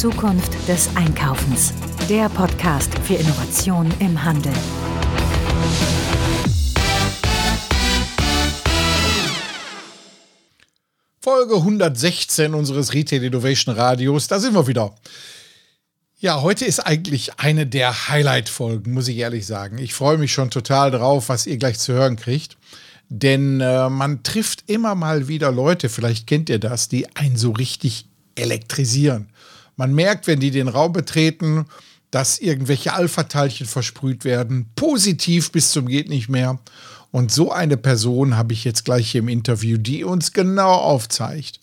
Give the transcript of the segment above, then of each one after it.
Zukunft des Einkaufens. Der Podcast für Innovation im Handel. Folge 116 unseres Retail Innovation Radios. Da sind wir wieder. Ja, heute ist eigentlich eine der Highlight-Folgen, muss ich ehrlich sagen. Ich freue mich schon total drauf, was ihr gleich zu hören kriegt. Denn äh, man trifft immer mal wieder Leute, vielleicht kennt ihr das, die einen so richtig elektrisieren. Man merkt, wenn die den Raum betreten, dass irgendwelche Alpha-Teilchen versprüht werden, positiv bis zum geht nicht mehr. Und so eine Person habe ich jetzt gleich hier im Interview, die uns genau aufzeigt,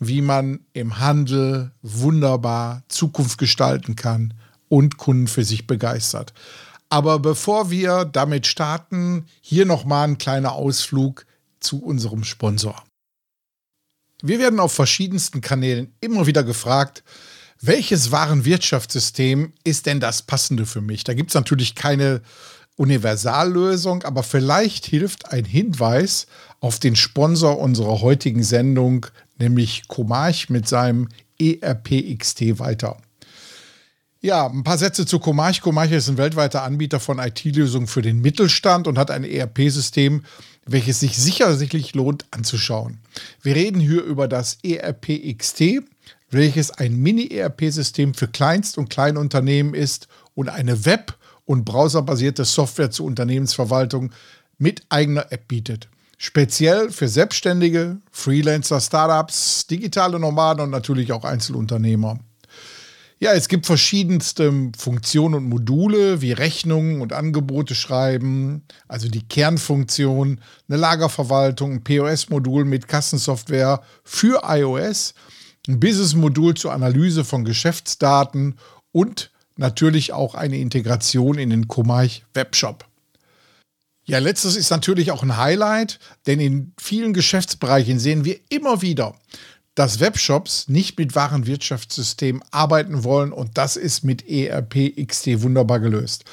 wie man im Handel wunderbar Zukunft gestalten kann und Kunden für sich begeistert. Aber bevor wir damit starten, hier nochmal ein kleiner Ausflug zu unserem Sponsor. Wir werden auf verschiedensten Kanälen immer wieder gefragt, welches Warenwirtschaftssystem ist denn das passende für mich? Da gibt es natürlich keine Universallösung, aber vielleicht hilft ein Hinweis auf den Sponsor unserer heutigen Sendung, nämlich Comarch mit seinem ERP-XT weiter. Ja, ein paar Sätze zu Comarch. Comarch ist ein weltweiter Anbieter von IT-Lösungen für den Mittelstand und hat ein ERP-System, welches sich sicherlich lohnt anzuschauen. Wir reden hier über das ERP XT, welches ein Mini-ERP-System für Kleinst- und Kleinunternehmen ist und eine Web- und browserbasierte Software zur Unternehmensverwaltung mit eigener App bietet. Speziell für Selbstständige, Freelancer, Startups, digitale Nomaden und natürlich auch Einzelunternehmer. Ja, es gibt verschiedenste Funktionen und Module wie Rechnungen und Angebote schreiben, also die Kernfunktion, eine Lagerverwaltung, ein POS-Modul mit Kassensoftware für iOS, ein Business-Modul zur Analyse von Geschäftsdaten und natürlich auch eine Integration in den Komarch Webshop. Ja, letztes ist natürlich auch ein Highlight, denn in vielen Geschäftsbereichen sehen wir immer wieder, dass Webshops nicht mit Warenwirtschaftssystemen arbeiten wollen und das ist mit ERP XD wunderbar gelöst.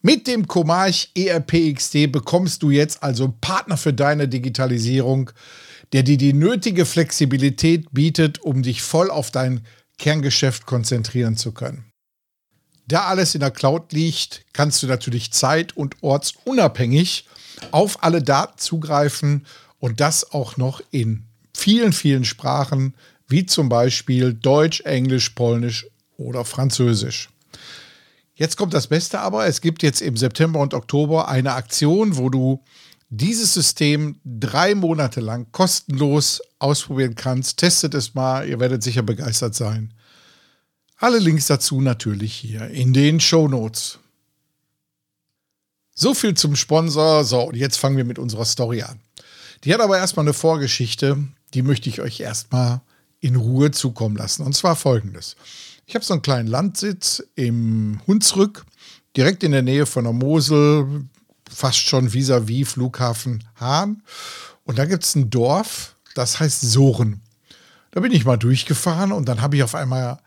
Mit dem Comarch ERP XD bekommst du jetzt also Partner für deine Digitalisierung, der dir die nötige Flexibilität bietet, um dich voll auf dein Kerngeschäft konzentrieren zu können. Da alles in der Cloud liegt, kannst du natürlich zeit- und ortsunabhängig auf alle Daten zugreifen und das auch noch in vielen, vielen Sprachen, wie zum Beispiel Deutsch, Englisch, Polnisch oder Französisch. Jetzt kommt das Beste aber, es gibt jetzt im September und Oktober eine Aktion, wo du dieses System drei Monate lang kostenlos ausprobieren kannst. Testet es mal, ihr werdet sicher begeistert sein. Alle Links dazu natürlich hier in den Show Notes. So viel zum Sponsor. So, und jetzt fangen wir mit unserer Story an. Die hat aber erstmal eine Vorgeschichte, die möchte ich euch erstmal in Ruhe zukommen lassen. Und zwar folgendes. Ich habe so einen kleinen Landsitz im Hunsrück, direkt in der Nähe von der Mosel, fast schon vis-à-vis -vis Flughafen Hahn. Und da gibt es ein Dorf, das heißt Soren. Da bin ich mal durchgefahren und dann habe ich auf einmal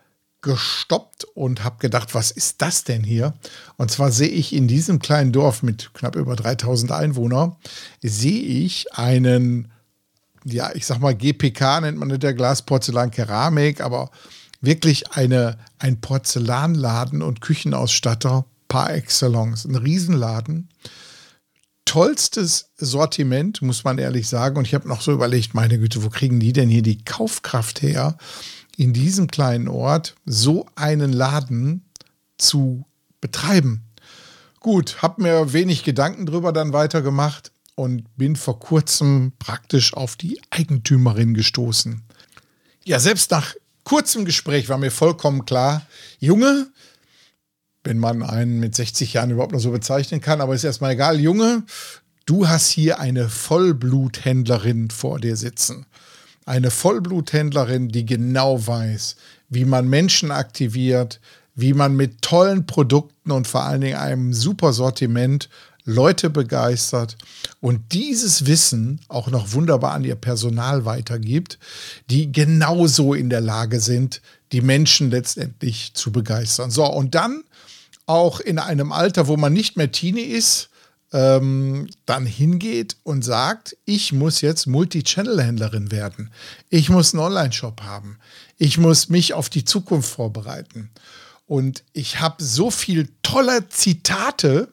gestoppt und habe gedacht, was ist das denn hier? Und zwar sehe ich in diesem kleinen Dorf mit knapp über 3000 Einwohnern, sehe ich einen, ja, ich sag mal GPK nennt man nicht der Glas, Porzellan, Keramik, aber wirklich eine, ein Porzellanladen und Küchenausstatter par excellence, ein Riesenladen. Tollstes Sortiment, muss man ehrlich sagen. Und ich habe noch so überlegt, meine Güte, wo kriegen die denn hier die Kaufkraft her? in diesem kleinen Ort so einen Laden zu betreiben. Gut, habe mir wenig Gedanken drüber dann weitergemacht und bin vor kurzem praktisch auf die Eigentümerin gestoßen. Ja, selbst nach kurzem Gespräch war mir vollkommen klar, Junge, wenn man einen mit 60 Jahren überhaupt noch so bezeichnen kann, aber ist erstmal egal, Junge, du hast hier eine Vollbluthändlerin vor dir sitzen. Eine Vollbluthändlerin, die genau weiß, wie man Menschen aktiviert, wie man mit tollen Produkten und vor allen Dingen einem super Sortiment Leute begeistert und dieses Wissen auch noch wunderbar an ihr Personal weitergibt, die genauso in der Lage sind, die Menschen letztendlich zu begeistern. So, und dann auch in einem Alter, wo man nicht mehr Teenie ist, ähm, dann hingeht und sagt, ich muss jetzt Multi-Channel-Händlerin werden. Ich muss einen Online-Shop haben. Ich muss mich auf die Zukunft vorbereiten. Und ich habe so viel tolle Zitate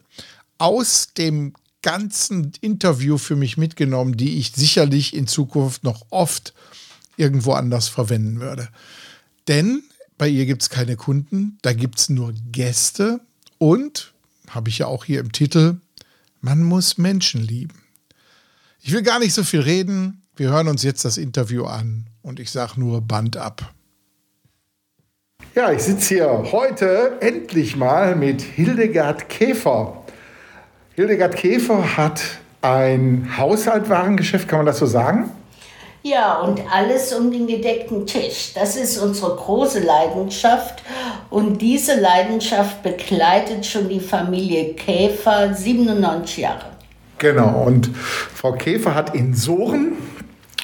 aus dem ganzen Interview für mich mitgenommen, die ich sicherlich in Zukunft noch oft irgendwo anders verwenden würde. Denn bei ihr gibt es keine Kunden, da gibt es nur Gäste und, habe ich ja auch hier im Titel, man muss Menschen lieben. Ich will gar nicht so viel reden. Wir hören uns jetzt das Interview an und ich sage nur Band ab. Ja, ich sitze hier heute endlich mal mit Hildegard Käfer. Hildegard Käfer hat ein Haushaltwarengeschäft, kann man das so sagen? Ja, und alles um den gedeckten Tisch. Das ist unsere große Leidenschaft. Und diese Leidenschaft begleitet schon die Familie Käfer 97 Jahre. Genau, und Frau Käfer hat in Soren,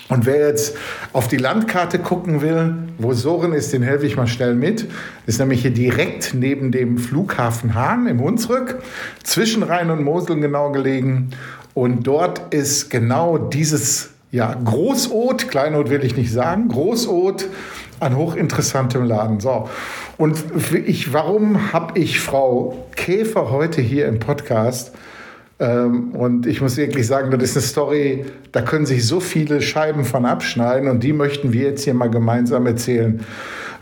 und wer jetzt auf die Landkarte gucken will, wo Soren ist, den helfe ich mal schnell mit. Ist nämlich hier direkt neben dem Flughafen Hahn im Hunsrück, zwischen Rhein und Mosel genau gelegen. Und dort ist genau dieses ja, Großot, Kleinod will ich nicht sagen, Großot an hochinteressantem Laden. So. Und ich, warum habe ich Frau Käfer heute hier im Podcast? Ähm, und ich muss wirklich sagen, das ist eine Story, da können sich so viele Scheiben von abschneiden und die möchten wir jetzt hier mal gemeinsam erzählen.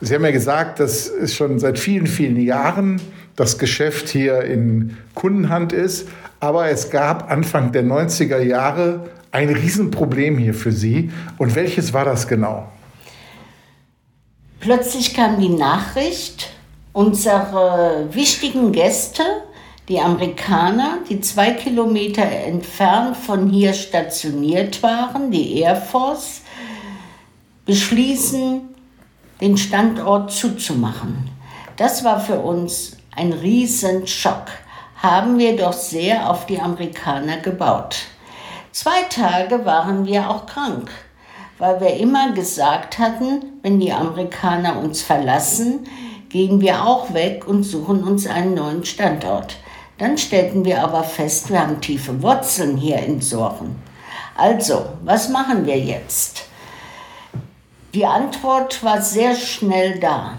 Sie haben ja gesagt, das ist schon seit vielen, vielen Jahren das Geschäft hier in Kundenhand ist. Aber es gab Anfang der 90er Jahre ein Riesenproblem hier für Sie. Und welches war das genau? Plötzlich kam die Nachricht, unsere wichtigen Gäste, die Amerikaner, die zwei Kilometer entfernt von hier stationiert waren, die Air Force, beschließen, den Standort zuzumachen. Das war für uns ein Riesenschock. Haben wir doch sehr auf die Amerikaner gebaut. Zwei Tage waren wir auch krank, weil wir immer gesagt hatten, wenn die Amerikaner uns verlassen, gehen wir auch weg und suchen uns einen neuen Standort. Dann stellten wir aber fest, wir haben tiefe Wurzeln hier in Soren. Also, was machen wir jetzt? Die Antwort war sehr schnell da.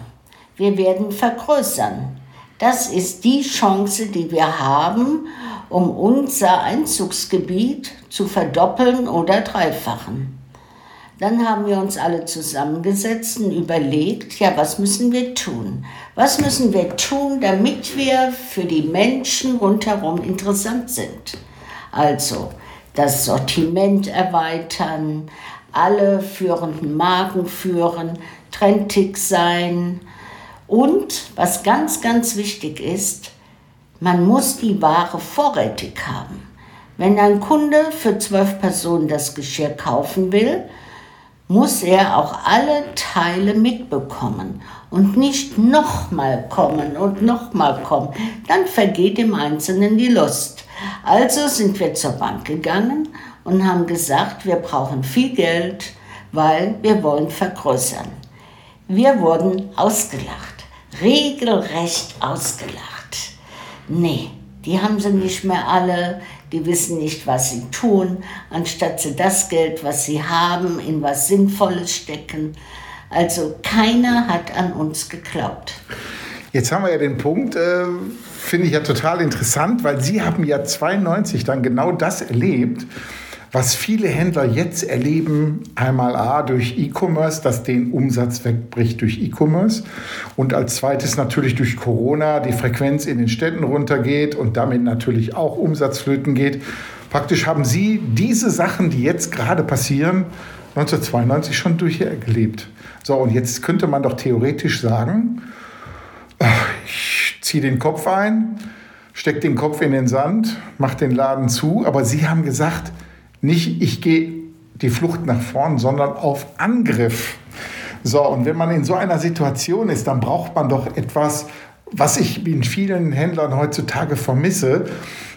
Wir werden vergrößern. Das ist die Chance, die wir haben, um unser Einzugsgebiet zu verdoppeln oder dreifachen. Dann haben wir uns alle zusammengesetzt und überlegt, ja, was müssen wir tun? Was müssen wir tun, damit wir für die Menschen rundherum interessant sind? Also das Sortiment erweitern, alle führenden Marken führen, trendig sein und, was ganz, ganz wichtig ist, man muss die Ware vorrätig haben. Wenn ein Kunde für zwölf Personen das Geschirr kaufen will, muss er auch alle Teile mitbekommen und nicht nochmal kommen und nochmal kommen. Dann vergeht im Einzelnen die Lust. Also sind wir zur Bank gegangen und haben gesagt, wir brauchen viel Geld, weil wir wollen vergrößern. Wir wurden ausgelacht, regelrecht ausgelacht. Nee, die haben sie nicht mehr alle, die wissen nicht, was sie tun, anstatt sie das Geld, was sie haben, in was Sinnvolles stecken. Also keiner hat an uns geglaubt. Jetzt haben wir ja den Punkt, äh, finde ich ja total interessant, weil Sie haben ja 92 dann genau das erlebt was viele Händler jetzt erleben, einmal A durch E-Commerce, dass den Umsatz wegbricht durch E-Commerce und als zweites natürlich durch Corona die Frequenz in den Städten runtergeht und damit natürlich auch Umsatzflöten geht. Praktisch haben Sie diese Sachen, die jetzt gerade passieren, 1992 schon durcherlebt. So, und jetzt könnte man doch theoretisch sagen, ich ziehe den Kopf ein, stecke den Kopf in den Sand, mache den Laden zu, aber Sie haben gesagt, nicht, ich gehe die Flucht nach vorn, sondern auf Angriff. So, und wenn man in so einer Situation ist, dann braucht man doch etwas, was ich in vielen Händlern heutzutage vermisse,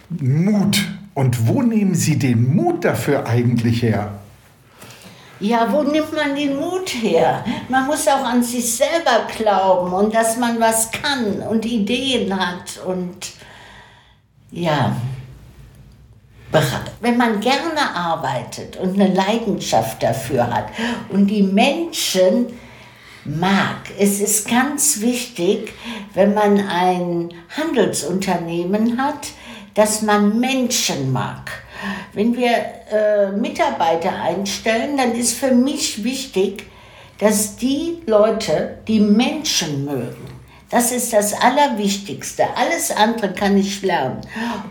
Mut. Und wo nehmen Sie den Mut dafür eigentlich her? Ja, wo nimmt man den Mut her? Man muss auch an sich selber glauben und dass man was kann und Ideen hat und ja, wenn man gerne arbeitet und eine Leidenschaft dafür hat und die Menschen mag. Es ist ganz wichtig, wenn man ein Handelsunternehmen hat, dass man Menschen mag. Wenn wir äh, Mitarbeiter einstellen, dann ist für mich wichtig, dass die Leute die Menschen mögen. Das ist das Allerwichtigste. Alles andere kann ich lernen.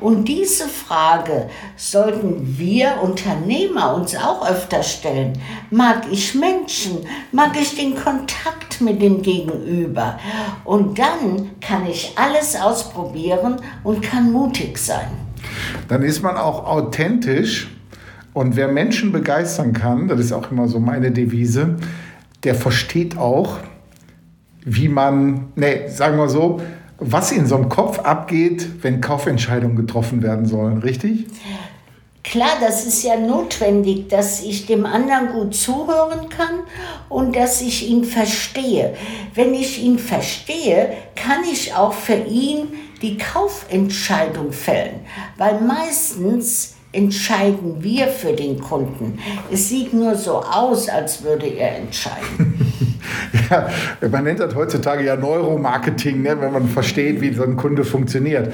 Und diese Frage sollten wir Unternehmer uns auch öfter stellen. Mag ich Menschen? Mag ich den Kontakt mit dem Gegenüber? Und dann kann ich alles ausprobieren und kann mutig sein. Dann ist man auch authentisch. Und wer Menschen begeistern kann, das ist auch immer so meine Devise, der versteht auch, wie man, nee, sagen wir so, was in so einem Kopf abgeht, wenn Kaufentscheidungen getroffen werden sollen, richtig? Klar, das ist ja notwendig, dass ich dem anderen gut zuhören kann und dass ich ihn verstehe. Wenn ich ihn verstehe, kann ich auch für ihn die Kaufentscheidung fällen, weil meistens entscheiden wir für den Kunden. Es sieht nur so aus, als würde er entscheiden. ja, man nennt das heutzutage ja Neuromarketing, ne, wenn man versteht, wie so ein Kunde funktioniert.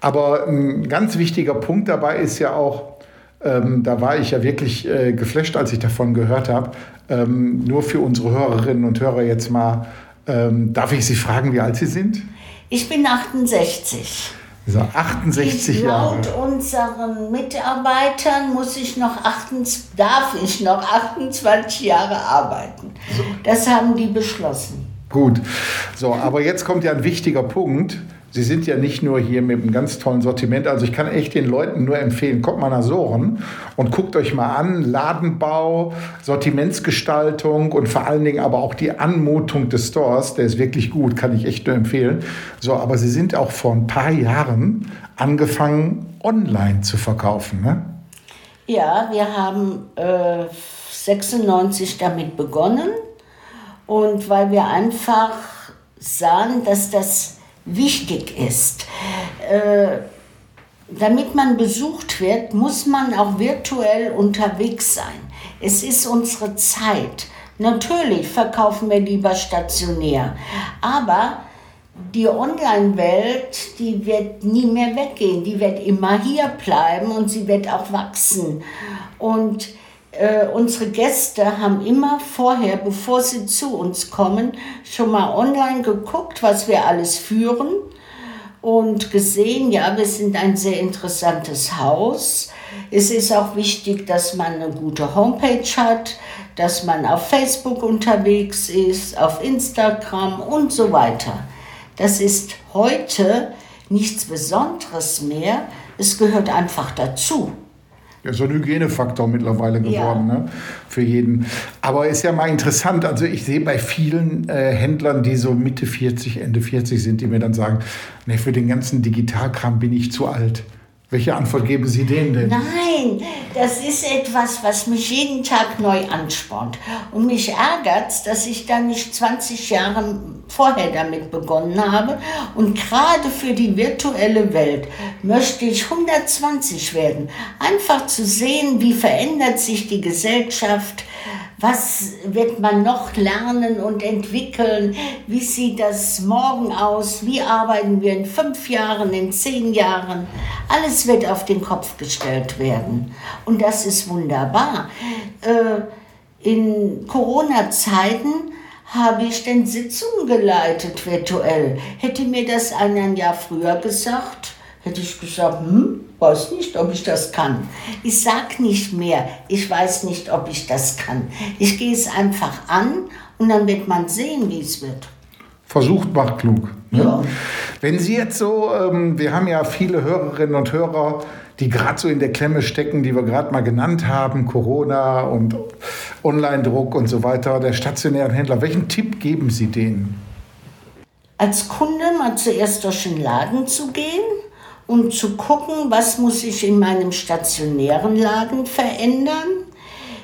Aber ein ganz wichtiger Punkt dabei ist ja auch, ähm, da war ich ja wirklich äh, geflasht, als ich davon gehört habe. Ähm, nur für unsere Hörerinnen und Hörer jetzt mal, ähm, darf ich Sie fragen, wie alt Sie sind? Ich bin 68. So 68 Jahre. Laut unseren Mitarbeitern muss ich noch 28, darf ich noch 28 Jahre arbeiten. Das haben die beschlossen. Gut. So, aber jetzt kommt ja ein wichtiger Punkt. Sie sind ja nicht nur hier mit einem ganz tollen Sortiment. Also ich kann echt den Leuten nur empfehlen, kommt mal nach Soren und guckt euch mal an. Ladenbau, Sortimentsgestaltung und vor allen Dingen aber auch die Anmutung des Stores. Der ist wirklich gut, kann ich echt nur empfehlen. So, aber Sie sind auch vor ein paar Jahren angefangen, online zu verkaufen, ne? Ja, wir haben äh, 96 damit begonnen. Und weil wir einfach sahen, dass das wichtig ist. Äh, damit man besucht wird, muss man auch virtuell unterwegs sein. Es ist unsere Zeit. Natürlich verkaufen wir lieber stationär, aber die Online-Welt, die wird nie mehr weggehen, die wird immer hier bleiben und sie wird auch wachsen. Und äh, unsere Gäste haben immer vorher, bevor sie zu uns kommen, schon mal online geguckt, was wir alles führen und gesehen, ja, wir sind ein sehr interessantes Haus. Es ist auch wichtig, dass man eine gute Homepage hat, dass man auf Facebook unterwegs ist, auf Instagram und so weiter. Das ist heute nichts Besonderes mehr. Es gehört einfach dazu. Ja, so ein Hygienefaktor mittlerweile geworden, ja. ne? Für jeden. Aber ist ja mal interessant. Also ich sehe bei vielen äh, Händlern, die so Mitte 40, Ende 40 sind, die mir dann sagen, ne, für den ganzen Digitalkram bin ich zu alt. Welche Antwort geben Sie denen denn? Nein, das ist etwas, was mich jeden Tag neu anspornt. Und mich ärgert es, dass ich dann nicht 20 Jahre vorher damit begonnen habe. Und gerade für die virtuelle Welt möchte ich 120 werden. Einfach zu sehen, wie verändert sich die Gesellschaft, was wird man noch lernen und entwickeln? Wie sieht das morgen aus? Wie arbeiten wir in fünf Jahren, in zehn Jahren? Alles wird auf den Kopf gestellt werden. Und das ist wunderbar. Äh, in Corona-Zeiten habe ich denn Sitzungen geleitet virtuell. Hätte mir das ein Jahr früher gesagt, hätte ich gesagt, hm, weiß nicht, ob ich das kann. Ich sag nicht mehr, ich weiß nicht, ob ich das kann. Ich gehe es einfach an und dann wird man sehen, wie es wird. Versucht macht klug. Ne? Ja. Wenn Sie jetzt so, ähm, wir haben ja viele Hörerinnen und Hörer, die gerade so in der Klemme stecken, die wir gerade mal genannt haben, Corona und Online-Druck und so weiter, der stationären Händler. Welchen Tipp geben Sie denen? Als Kunde mal zuerst durch den Laden zu gehen und zu gucken, was muss ich in meinem stationären Laden verändern.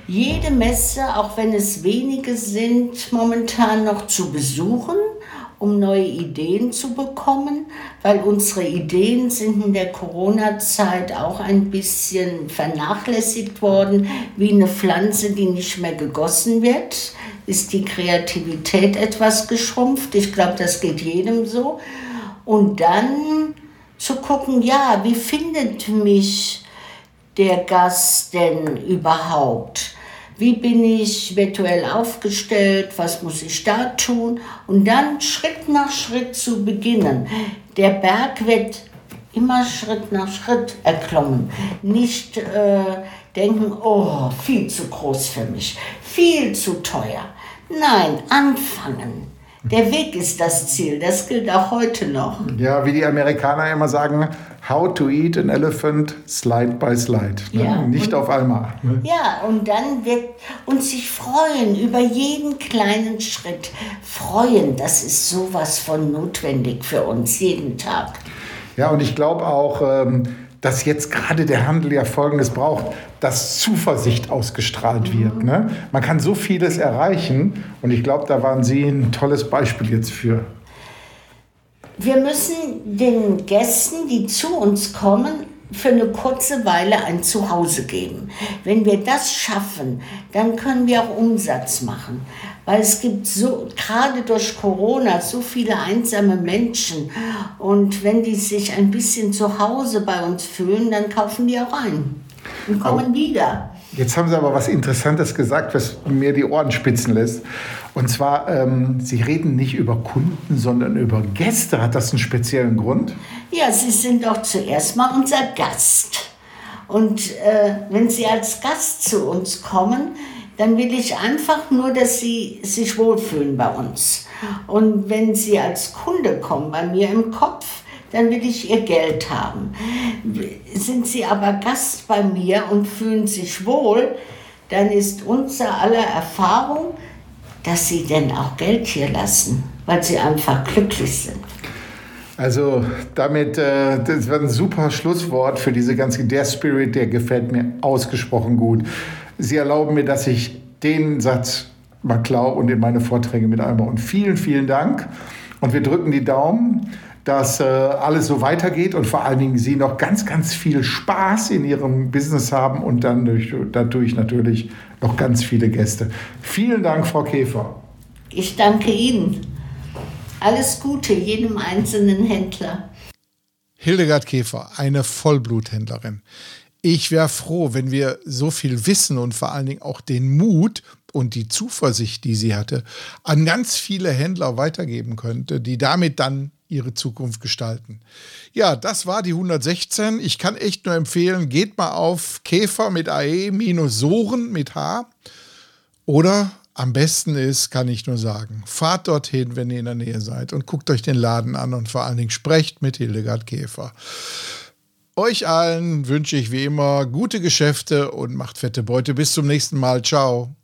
Jede Messe, auch wenn es wenige sind, momentan noch zu besuchen um neue Ideen zu bekommen, weil unsere Ideen sind in der Corona-Zeit auch ein bisschen vernachlässigt worden. Wie eine Pflanze, die nicht mehr gegossen wird, ist die Kreativität etwas geschrumpft. Ich glaube, das geht jedem so. Und dann zu gucken, ja, wie findet mich der Gast denn überhaupt? wie bin ich virtuell aufgestellt, was muss ich da tun und dann Schritt nach Schritt zu beginnen. Der Berg wird immer Schritt nach Schritt erklommen, nicht äh, denken, oh, viel zu groß für mich, viel zu teuer. Nein, anfangen. Der Weg ist das Ziel, das gilt auch heute noch. Ja, wie die Amerikaner immer sagen, how to eat an elephant slide by slide. Ne? Ja, Nicht auf einmal. Ne? Ja, und dann wird uns sich freuen über jeden kleinen Schritt. Freuen, das ist sowas von notwendig für uns jeden Tag. Ja, und ich glaube auch, ähm, dass jetzt gerade der Handel ja Folgendes braucht, dass Zuversicht ausgestrahlt wird. Ne? Man kann so vieles erreichen und ich glaube, da waren Sie ein tolles Beispiel jetzt für. Wir müssen den Gästen, die zu uns kommen, für eine kurze Weile ein Zuhause geben. Wenn wir das schaffen, dann können wir auch Umsatz machen. Weil es gibt so, gerade durch Corona, so viele einsame Menschen. Und wenn die sich ein bisschen zu Hause bei uns fühlen, dann kaufen die auch ein und kommen aber wieder. Jetzt haben Sie aber was Interessantes gesagt, was mir die Ohren spitzen lässt. Und zwar, ähm, Sie reden nicht über Kunden, sondern über Gäste. Hat das einen speziellen Grund? Ja, Sie sind doch zuerst mal unser Gast. Und äh, wenn Sie als Gast zu uns kommen, dann will ich einfach nur, dass Sie sich wohlfühlen bei uns. Und wenn Sie als Kunde kommen, bei mir im Kopf, dann will ich Ihr Geld haben. Sind Sie aber Gast bei mir und fühlen sich wohl, dann ist unser aller Erfahrung, dass Sie denn auch Geld hier lassen, weil Sie einfach glücklich sind. Also damit, äh, das war ein super Schlusswort für diese ganze, der Spirit, der gefällt mir ausgesprochen gut. Sie erlauben mir, dass ich den Satz mal klau und in meine Vorträge mit einbaue. Und vielen, vielen Dank. Und wir drücken die Daumen, dass äh, alles so weitergeht und vor allen Dingen Sie noch ganz, ganz viel Spaß in Ihrem Business haben und dann durch, dadurch natürlich noch ganz viele Gäste. Vielen Dank, Frau Käfer. Ich danke Ihnen. Alles Gute jedem einzelnen Händler. Hildegard Käfer, eine Vollbluthändlerin. Ich wäre froh, wenn wir so viel Wissen und vor allen Dingen auch den Mut und die Zuversicht, die sie hatte, an ganz viele Händler weitergeben könnte, die damit dann ihre Zukunft gestalten. Ja, das war die 116. Ich kann echt nur empfehlen, geht mal auf Käfer mit AE minus Soren mit H. Oder am besten ist, kann ich nur sagen, fahrt dorthin, wenn ihr in der Nähe seid und guckt euch den Laden an und vor allen Dingen sprecht mit Hildegard Käfer. Euch allen wünsche ich wie immer gute Geschäfte und macht fette Beute. Bis zum nächsten Mal. Ciao.